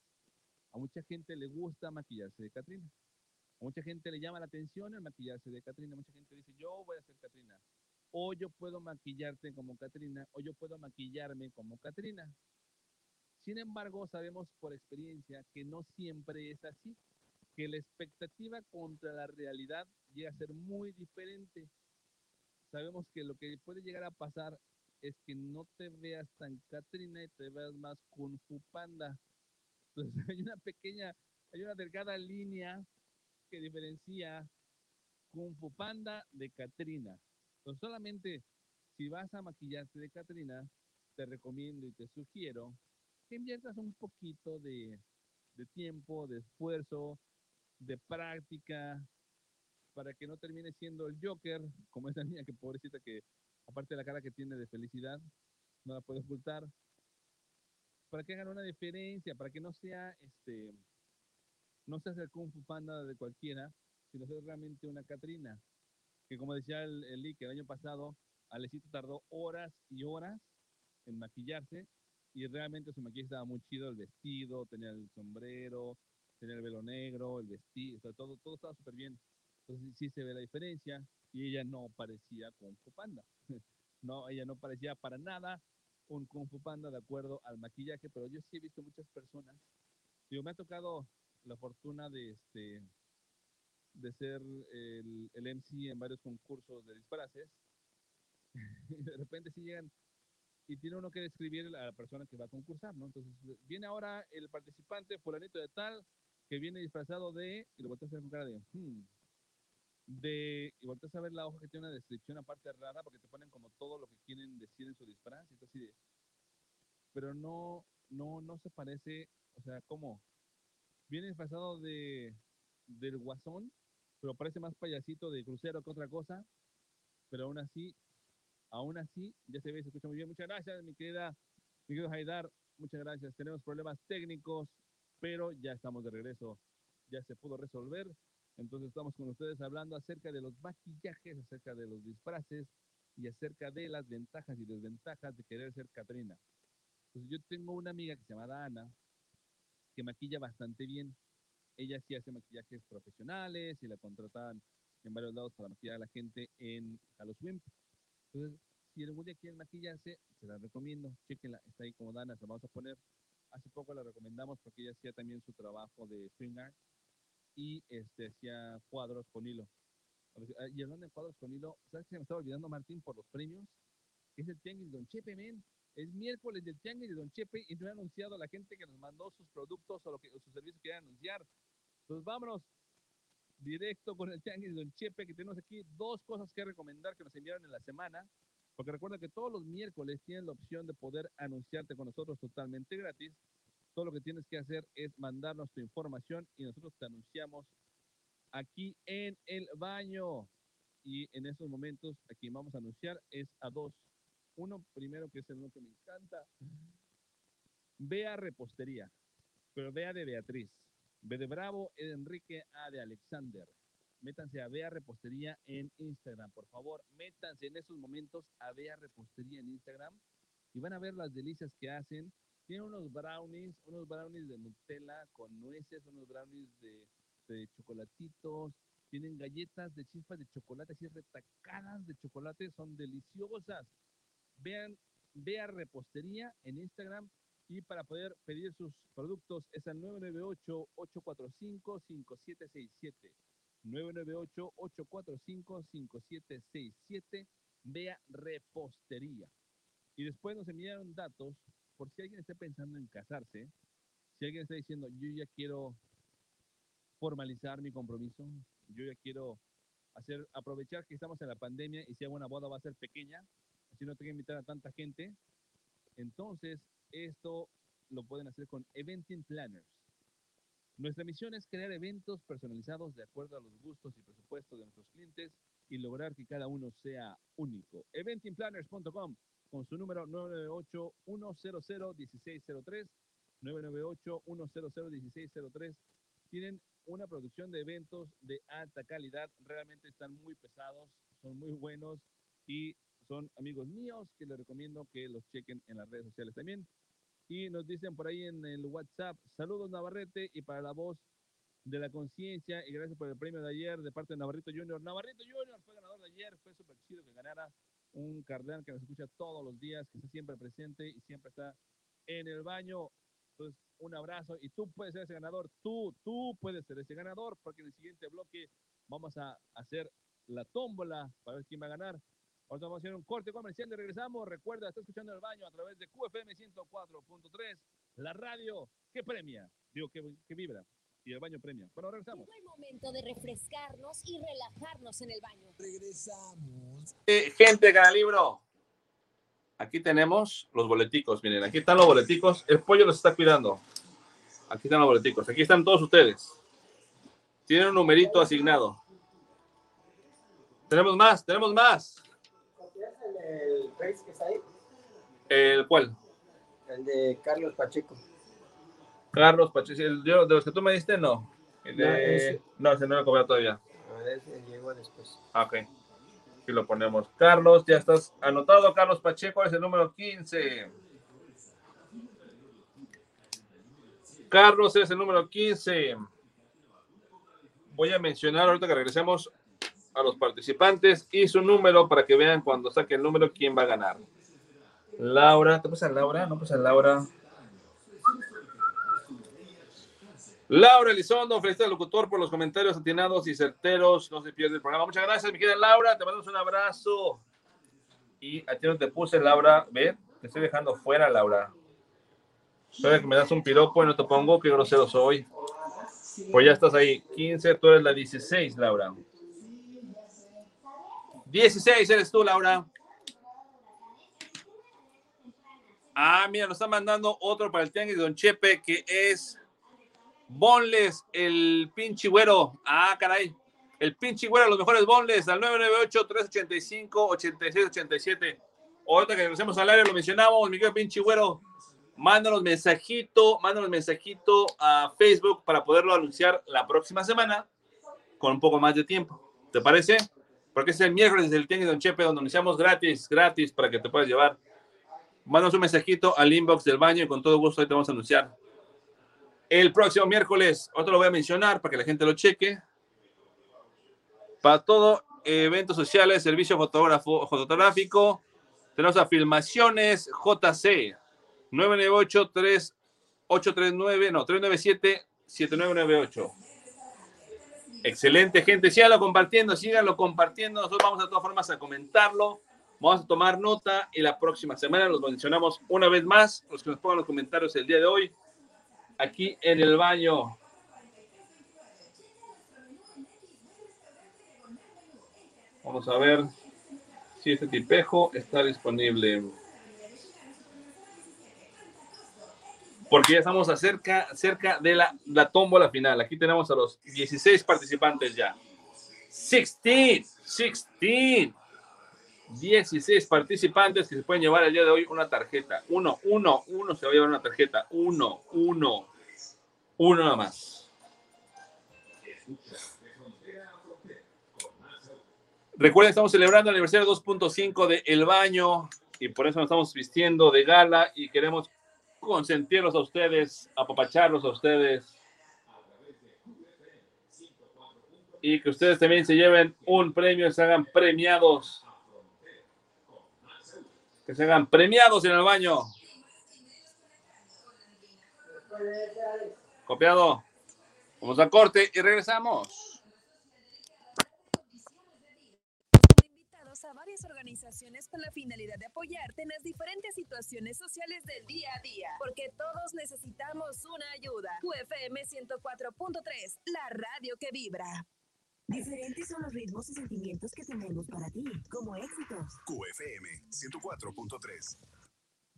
a mucha gente le gusta maquillarse de Catrina. A mucha gente le llama la atención el maquillarse de Catrina. Mucha gente dice, yo voy a ser Catrina. O yo puedo maquillarte como Catrina, o yo puedo maquillarme como Catrina. Sin embargo, sabemos por experiencia que no siempre es así, que la expectativa contra la realidad llega a ser muy diferente. Sabemos que lo que puede llegar a pasar es que no te veas tan Catrina y te veas más Kung Fu Panda. Entonces hay una pequeña, hay una delgada línea que diferencia Kung Fu Panda de Catrina. Entonces solamente si vas a maquillarte de Catrina, te recomiendo y te sugiero que inviertas un poquito de, de tiempo, de esfuerzo, de práctica, para que no termine siendo el Joker, como esa niña que pobrecita que, aparte de la cara que tiene de felicidad, no la puede ocultar, para que hagan una diferencia, para que no sea este, no seas el Kung Fu Panda de cualquiera, sino ser realmente una Catrina. Que como decía el, el que el año pasado, Alecito tardó horas y horas en maquillarse y realmente su maquillaje estaba muy chido, el vestido, tenía el sombrero, tenía el velo negro, el vestido, o sea, todo, todo estaba súper bien. Entonces sí se ve la diferencia y ella no parecía Kung Fu Panda. no, ella no parecía para nada un Kung Fu Panda de acuerdo al maquillaje, pero yo sí he visto muchas personas. Digo, me ha tocado la fortuna de este de ser el, el MC en varios concursos de disfraces. y de repente sí llegan y tiene uno que describir a la persona que va a concursar, ¿no? Entonces, viene ahora el participante fulanito de tal, que viene disfrazado de, y lo volteas a ver con cara de, hmm, de, y volteas a ver la hoja que tiene una descripción aparte rara, porque te ponen como todo lo que quieren decir en su disfraz, y así de, pero no, no, no se parece, o sea, ¿cómo? Viene disfrazado de, del guasón, pero parece más payasito de crucero que otra cosa, pero aún así Aún así, ya se ve se escucha muy bien. Muchas gracias, mi querida, mi querido Haidar. Muchas gracias. Tenemos problemas técnicos, pero ya estamos de regreso. Ya se pudo resolver. Entonces estamos con ustedes hablando acerca de los maquillajes, acerca de los disfraces y acerca de las ventajas y desventajas de querer ser Catrina. Pues yo tengo una amiga que se llama Dana, que maquilla bastante bien. Ella sí hace maquillajes profesionales y la contratan en varios lados para maquillar a la gente en Halloween. Entonces, si algún día quieren maquillarse, se la recomiendo. Chequenla, está ahí como Dana, se la vamos a poner. Hace poco la recomendamos porque ella hacía también su trabajo de string art y este, hacía cuadros con hilo. Y hablando de cuadros con hilo, ¿sabes que se me estaba olvidando, Martín, por los premios? Es el Tianguis Don Chepe, men. Es miércoles del Tianguis de Don Chepe y no he anunciado a la gente que nos mandó sus productos o, lo que, o sus servicios que quieran anunciar. Entonces, vámonos directo con el Tianguis de Don Chepe, que tenemos aquí dos cosas que recomendar que nos enviaron en la semana. Porque recuerda que todos los miércoles tienes la opción de poder anunciarte con nosotros totalmente gratis. Todo lo que tienes que hacer es mandarnos tu información y nosotros te anunciamos aquí en el baño. Y en estos momentos, aquí vamos a anunciar es a dos. Uno primero, que es el uno que me encanta. Vea Repostería, pero vea de Beatriz. B de Bravo, Enrique, A de Alexander. Métanse a Bea Repostería en Instagram, por favor. Métanse en esos momentos a Bea Repostería en Instagram y van a ver las delicias que hacen. Tienen unos brownies, unos brownies de Nutella con nueces, unos brownies de, de chocolatitos. Tienen galletas de chispas de chocolate, así retacadas de chocolate, son deliciosas. Vean, Bea Repostería en Instagram y para poder pedir sus productos es al 998-845-5767. 998-845-5767. Vea repostería. Y después nos enviaron datos por si alguien está pensando en casarse, si alguien está diciendo, yo ya quiero formalizar mi compromiso, yo ya quiero hacer, aprovechar que estamos en la pandemia y si hago una boda va a ser pequeña, así no tengo que invitar a tanta gente. Entonces, esto lo pueden hacer con Eventing Planners. Nuestra misión es crear eventos personalizados de acuerdo a los gustos y presupuestos de nuestros clientes y lograr que cada uno sea único. Eventingplanners.com con su número 998-100-1603. 998-100-1603. Tienen una producción de eventos de alta calidad. Realmente están muy pesados, son muy buenos y son amigos míos que les recomiendo que los chequen en las redes sociales también. Y nos dicen por ahí en el WhatsApp, saludos Navarrete y para la voz de la conciencia y gracias por el premio de ayer de parte de Navarrito Junior. Navarrito Junior fue ganador de ayer, fue súper chido que ganara un cardenal que nos escucha todos los días, que está siempre presente y siempre está en el baño. Entonces, un abrazo y tú puedes ser ese ganador, tú, tú puedes ser ese ganador, porque en el siguiente bloque vamos a hacer la tómbola para ver quién va a ganar. Ahora vamos a hacer un corte comercial y regresamos. Recuerda, está escuchando el baño a través de QFM 104.3, la radio que premia, digo que, que vibra y el baño premia. Bueno, regresamos. Llegó el momento de refrescarnos y relajarnos en el baño. Regresamos. Eh, gente Canal Libro, aquí tenemos los boleticos. Miren, aquí están los boleticos. El pollo los está cuidando. Aquí están los boleticos. Aquí están todos ustedes. Tienen un numerito asignado. Tenemos más, tenemos más. ¿Copias el del Face que está ahí? ¿El cuál? El de Carlos Pacheco. Carlos Pacheco. ¿El de los que tú me diste? No. El No, ese. No, ese no lo he cobrado todavía. A ver, llegó después. Ah, Ok. Aquí lo ponemos. Carlos, ya estás anotado. Carlos Pacheco es el número 15. Carlos es el número 15. Voy a mencionar ahorita que regresemos a los participantes y su número para que vean cuando saque el número quién va a ganar. Laura, ¿te pasa Laura? No pasa Laura. Laura Elizondo, felicidades al locutor por los comentarios atinados y certeros. No se pierde el programa. Muchas gracias, mi querida Laura. Te mandamos un abrazo. Y a ti no te puse, Laura. Ve, te estoy dejando fuera, Laura. Sabes que me das un piropo y no te pongo, qué grosero soy. Pues ya estás ahí. 15, tú eres la 16, Laura. 16 eres tú, Laura. Ah, mira, nos está mandando otro para el Tianguis Don Chepe, que es Bonles, el pinche güero. Ah, caray. El pinche güero, los mejores bonles, al 998-385-8687. Ahorita que regresemos al área, lo mencionamos, mi querido pinche güero. Mándanos mensajito, mándanos mensajito a Facebook para poderlo anunciar la próxima semana con un poco más de tiempo. ¿Te parece? Porque es el miércoles del Tianguis Don Chepe, donde anunciamos gratis, gratis, para que te puedas llevar. Mándanos un mensajito al inbox del baño y con todo gusto ahí te vamos a anunciar. El próximo miércoles, otro lo voy a mencionar para que la gente lo cheque. Para todo, eventos sociales, servicio fotógrafo, fotográfico, tenemos a Filmaciones JC 998-3839, no, 397-7998. Excelente, gente. Síganlo compartiendo, síganlo compartiendo. Nosotros vamos de todas formas a comentarlo. Vamos a tomar nota y la próxima semana los mencionamos una vez más. Los que nos pongan los comentarios el día de hoy, aquí en el baño. Vamos a ver si este tipejo está disponible. Porque ya estamos acerca, cerca de la, la tómbola final. Aquí tenemos a los 16 participantes ya. 16, 16. 16 participantes que se pueden llevar el día de hoy una tarjeta. Uno, uno, uno se va a llevar una tarjeta. Uno, uno, uno nada más. Recuerden, estamos celebrando el aniversario 2.5 de El Baño y por eso nos estamos vistiendo de gala y queremos consentirlos a ustedes, apapacharlos a ustedes y que ustedes también se lleven un premio, se hagan premiados. Que se hagan premiados en el baño. Copiado. Vamos a corte y regresamos. Integramos a varias organizaciones con la finalidad de apoyarte en las diferentes situaciones sociales del día a día, porque todos necesitamos una ayuda. QFM 104.3, la radio que vibra. Diferentes son los ritmos y sentimientos que tenemos para ti, como éxitos. QFM 104.3.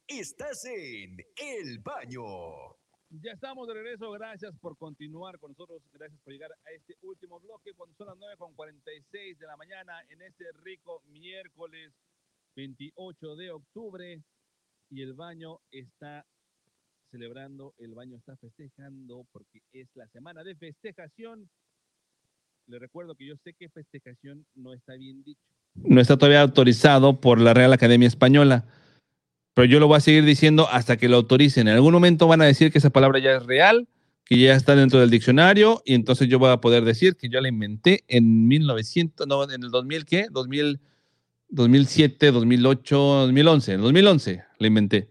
Estás en El Baño. Ya estamos de regreso. Gracias por continuar con nosotros. Gracias por llegar a este último bloque cuando son las 9.46 de la mañana en este rico miércoles 28 de octubre. Y el baño está celebrando, el baño está festejando porque es la semana de festejación. Le recuerdo que yo sé que festejación no está bien dicho. No está todavía autorizado por la Real Academia Española pero yo lo voy a seguir diciendo hasta que lo autoricen. En algún momento van a decir que esa palabra ya es real, que ya está dentro del diccionario, y entonces yo voy a poder decir que yo la inventé en 1900, no, en el 2000, ¿qué? 2000, 2007, 2008, 2011, en 2011 la inventé,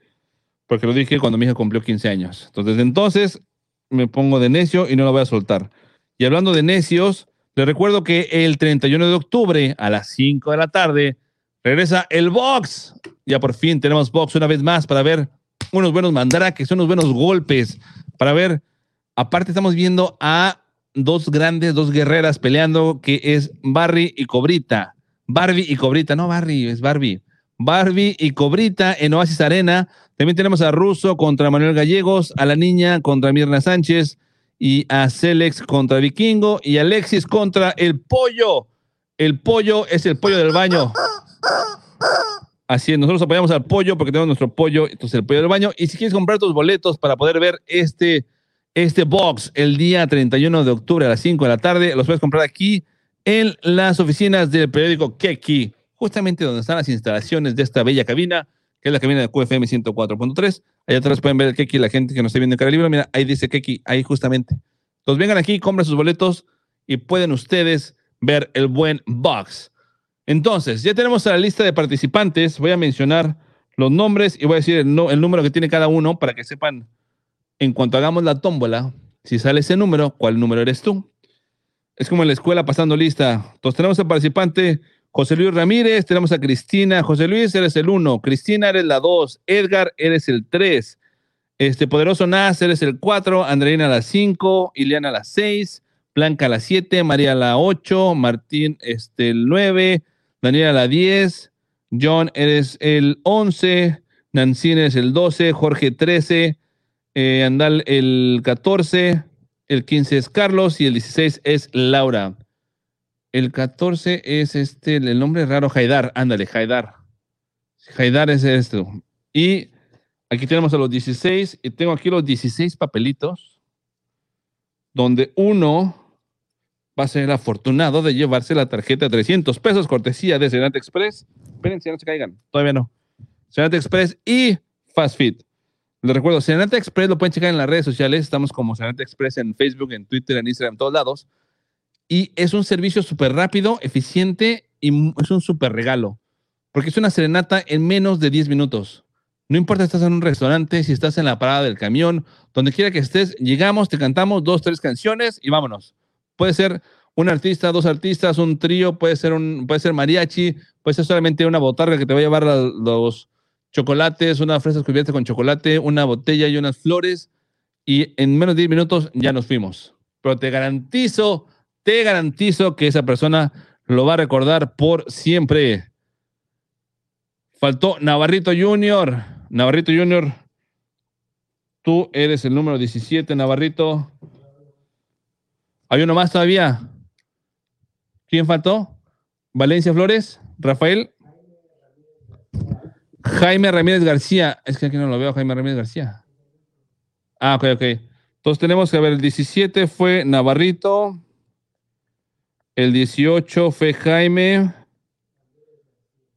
porque lo dije cuando mi hija cumplió 15 años. Entonces, entonces me pongo de necio y no lo voy a soltar. Y hablando de necios, les recuerdo que el 31 de octubre a las 5 de la tarde regresa el box ya por fin tenemos box una vez más para ver unos buenos mandraques, unos buenos golpes, para ver, aparte estamos viendo a dos grandes, dos guerreras peleando, que es Barry y Cobrita. Barbie y Cobrita, no Barry, es Barbie. Barbie y Cobrita en Oasis Arena. También tenemos a Russo contra Manuel Gallegos, a la niña contra Mirna Sánchez y a Celex contra Vikingo y Alexis contra el pollo. El pollo es el pollo del baño. Así es, nosotros apoyamos al pollo porque tenemos nuestro pollo, entonces el pollo del baño. Y si quieres comprar tus boletos para poder ver este, este box el día 31 de octubre a las 5 de la tarde, los puedes comprar aquí en las oficinas del periódico Keki, justamente donde están las instalaciones de esta bella cabina, que es la cabina de QFM 104.3. Allá atrás pueden ver el Keki, la gente que nos está viendo en cara libre. Mira, ahí dice Keki, ahí justamente. Entonces vengan aquí, compren sus boletos y pueden ustedes ver el buen box. Entonces, ya tenemos a la lista de participantes. Voy a mencionar los nombres y voy a decir el, número que tiene cada uno para que sepan, en cuanto hagamos la tómbola, si sale ese número, cuál número eres tú. Es como en la escuela pasando lista. Entonces, tenemos al participante José Luis Ramírez, tenemos a Cristina. José Luis, eres el 1. Cristina, eres la 2. Edgar, eres el 3. Este Poderoso Naz, eres el 4. Andreina, la 5. Ileana, la 6. Blanca, la 7. María, la 8. Martín, este, el 9. Daniela la 10, John eres el 11, Nancy eres el 12, Jorge 13, eh, Andal el 14, el 15 es Carlos y el 16 es Laura. El 14 es este, el nombre raro, Haidar, ándale, Haidar. Haidar es esto. Y aquí tenemos a los 16 y tengo aquí los 16 papelitos, donde uno va a ser afortunado de llevarse la tarjeta de 300 pesos cortesía de Senate Express. Espérense, no se caigan. Todavía no. Senate Express y Fast Fit. Les recuerdo, Senate Express lo pueden checar en las redes sociales. Estamos como Senate Express en Facebook, en Twitter, en Instagram, en todos lados. Y es un servicio súper rápido, eficiente y es un súper regalo. Porque es una serenata en menos de 10 minutos. No importa si estás en un restaurante, si estás en la parada del camión, donde quiera que estés, llegamos, te cantamos dos, tres canciones y vámonos. Puede ser un artista, dos artistas, un trío, puede ser un, puede ser mariachi, puede ser solamente una botarga que te va a llevar los chocolates, una fresa cubierta con chocolate, una botella y unas flores, y en menos de 10 minutos ya nos fuimos. Pero te garantizo, te garantizo que esa persona lo va a recordar por siempre. Faltó Navarrito Junior. Navarrito Junior, tú eres el número 17, Navarrito. ¿Hay uno más todavía? ¿Quién faltó? Valencia Flores, Rafael. Jaime Ramírez García. Es que aquí no lo veo, Jaime Ramírez García. Ah, ok, ok. Entonces tenemos que ver, el 17 fue Navarrito. El 18 fue Jaime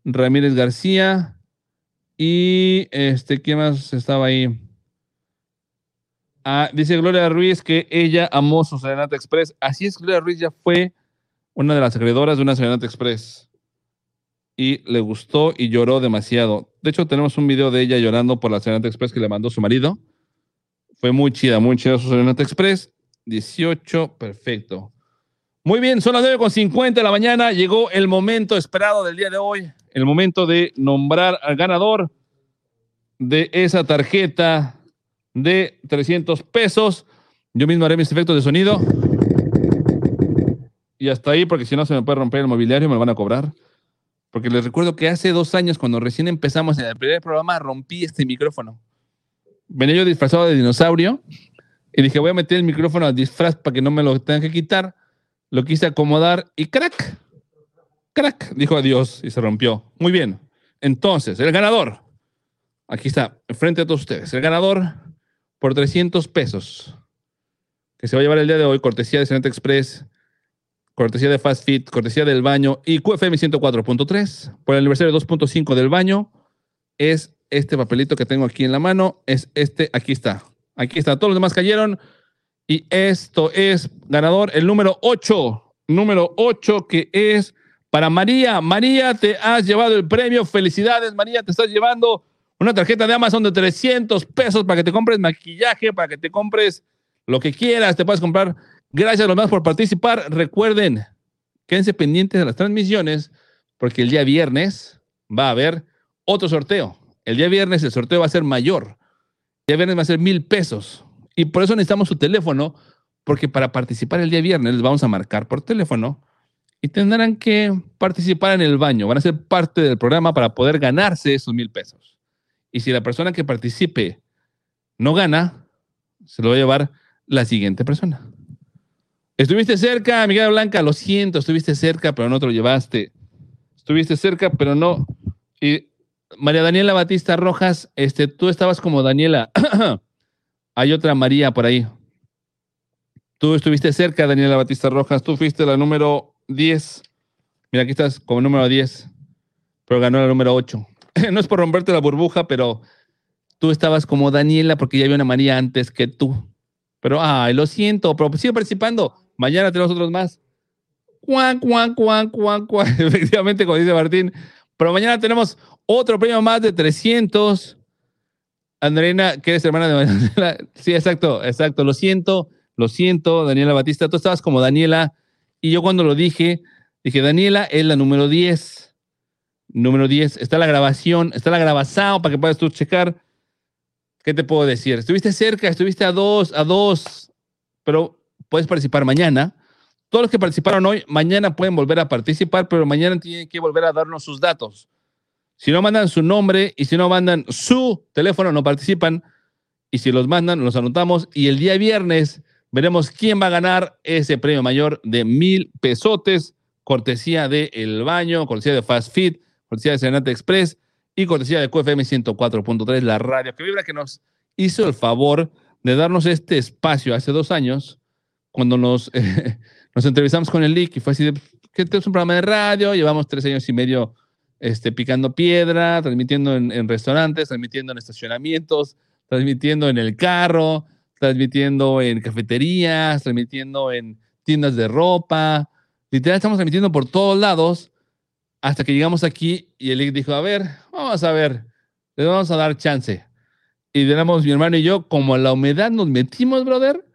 Ramírez García. Y este, ¿quién más estaba ahí? Ah, dice Gloria Ruiz que ella amó su Serenata Express. Así es, Gloria Ruiz ya fue una de las acreedoras de una Serenata Express. Y le gustó y lloró demasiado. De hecho, tenemos un video de ella llorando por la Serenata Express que le mandó su marido. Fue muy chida, muy chida su Serenata Express. 18, perfecto. Muy bien, son las 9.50 de la mañana. Llegó el momento esperado del día de hoy. El momento de nombrar al ganador de esa tarjeta de 300 pesos. Yo mismo haré mis efectos de sonido. Y hasta ahí, porque si no se me puede romper el mobiliario, me lo van a cobrar. Porque les recuerdo que hace dos años, cuando recién empezamos en el primer programa, rompí este micrófono. Venía yo disfrazado de dinosaurio y dije, voy a meter el micrófono al disfraz para que no me lo tengan que quitar. Lo quise acomodar y crack, crack, dijo adiós y se rompió. Muy bien. Entonces, el ganador. Aquí está, frente a todos ustedes. El ganador por 300 pesos. Que se va a llevar el día de hoy, cortesía de Senate Express, cortesía de Fast Fit, cortesía del baño y QFM 104.3. Por el aniversario 2.5 del baño, es este papelito que tengo aquí en la mano. Es este, aquí está. Aquí está. Todos los demás cayeron. Y esto es ganador, el número 8. Número 8 que es para María. María, te has llevado el premio. Felicidades, María. Te estás llevando una tarjeta de Amazon de 300 pesos para que te compres maquillaje, para que te compres lo que quieras. Te puedes comprar. Gracias a los demás por participar. Recuerden, quédense pendientes de las transmisiones porque el día viernes va a haber otro sorteo. El día viernes el sorteo va a ser mayor. El día viernes va a ser mil pesos. Y por eso necesitamos su teléfono, porque para participar el día viernes les vamos a marcar por teléfono y tendrán que participar en el baño. Van a ser parte del programa para poder ganarse esos mil pesos. Y si la persona que participe no gana, se lo va a llevar la siguiente persona. Estuviste cerca, Miguel Blanca, lo siento, estuviste cerca, pero no te lo llevaste. Estuviste cerca, pero no. Y María Daniela Batista Rojas, este, tú estabas como Daniela. Hay otra María por ahí. Tú estuviste cerca, Daniela Batista Rojas. Tú fuiste la número 10. Mira, aquí estás como número 10, pero ganó la número 8. no es por romperte la burbuja, pero tú estabas como Daniela porque ya había una María antes que tú. Pero, ay, lo siento, pero sigue participando. Mañana tenemos otros más. Cuan, cuan, cuan, cuan, cuan. Efectivamente, como dice Martín. Pero mañana tenemos otro premio más de 300. Andreina, que eres hermana de Daniela. Sí, exacto, exacto. Lo siento, lo siento, Daniela Batista. Tú estabas como Daniela. Y yo cuando lo dije, dije, Daniela es la número 10. Número 10. Está la grabación, está la grabación para que puedas tú checar. ¿Qué te puedo decir? Estuviste cerca, estuviste a dos, a dos, pero puedes participar mañana. Todos los que participaron hoy, mañana pueden volver a participar, pero mañana tienen que volver a darnos sus datos. Si no mandan su nombre y si no mandan su teléfono, no participan. Y si los mandan, los anotamos. Y el día viernes veremos quién va a ganar ese premio mayor de mil pesotes, cortesía de El Baño, cortesía de Fast Fit, cortesía de Senate Express y cortesía de QFM 104.3, la radio que vibra, que nos hizo el favor de darnos este espacio hace dos años, cuando nos, nos entrevistamos con el LIC y fue así de, que este es un programa de radio, llevamos tres años y medio este, picando piedra, transmitiendo en, en, restaurantes, transmitiendo en estacionamientos, transmitiendo en el carro, transmitiendo en cafeterías, transmitiendo en tiendas de ropa. Literal, estamos transmitiendo por todos lados hasta que llegamos aquí y el LIC dijo, a ver, vamos a ver, le vamos a dar chance. Y éramos mi hermano y yo, como a la humedad nos metimos, brother,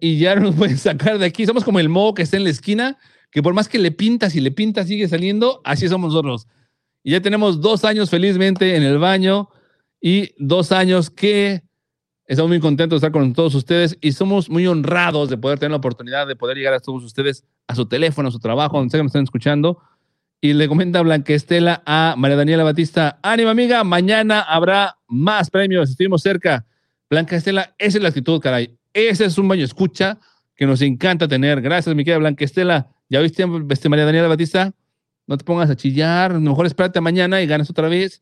y ya no nos pueden sacar de aquí. Somos como el moho que está en la esquina, que por más que le pintas y le pintas sigue saliendo, así somos nosotros. Y ya tenemos dos años felizmente en el baño y dos años que estamos muy contentos de estar con todos ustedes y somos muy honrados de poder tener la oportunidad de poder llegar a todos ustedes a su teléfono, a su trabajo, donde sea que nos estén escuchando. Y le comenta Blanca Estela a María Daniela Batista, ánimo amiga, mañana habrá más premios, estuvimos cerca. Blanca Estela, esa es la actitud, caray. Ese es un baño escucha que nos encanta tener. Gracias, mi querida Blanca Estela. ¿Ya viste, este, María Daniela Batista? No te pongas a chillar, a lo mejor espérate mañana y ganas otra vez.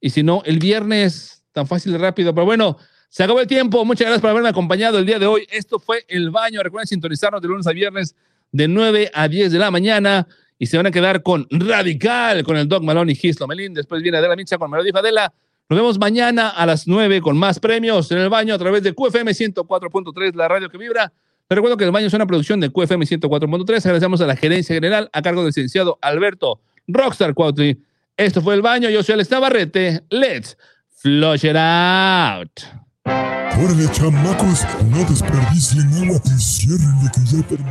Y si no, el viernes, tan fácil y rápido. Pero bueno, se acabó el tiempo. Muchas gracias por haberme acompañado el día de hoy. Esto fue El Baño. Recuerden sintonizarnos de lunes a viernes de 9 a 10 de la mañana. Y se van a quedar con Radical, con el Doc Malone y Gislo Melín. Después viene Adela Micha con Melodía Fadela. Nos vemos mañana a las 9 con más premios en el baño a través de QFM 104.3, la radio que vibra. Les recuerdo que el baño es una producción de QFM 104.3. Agradecemos a la gerencia general a cargo del licenciado Alberto Rockstar Cuautli. Esto fue el baño. Yo soy Alex Navarrete. Let's flush it out. Chamacos, no desperdicien agua y que ya.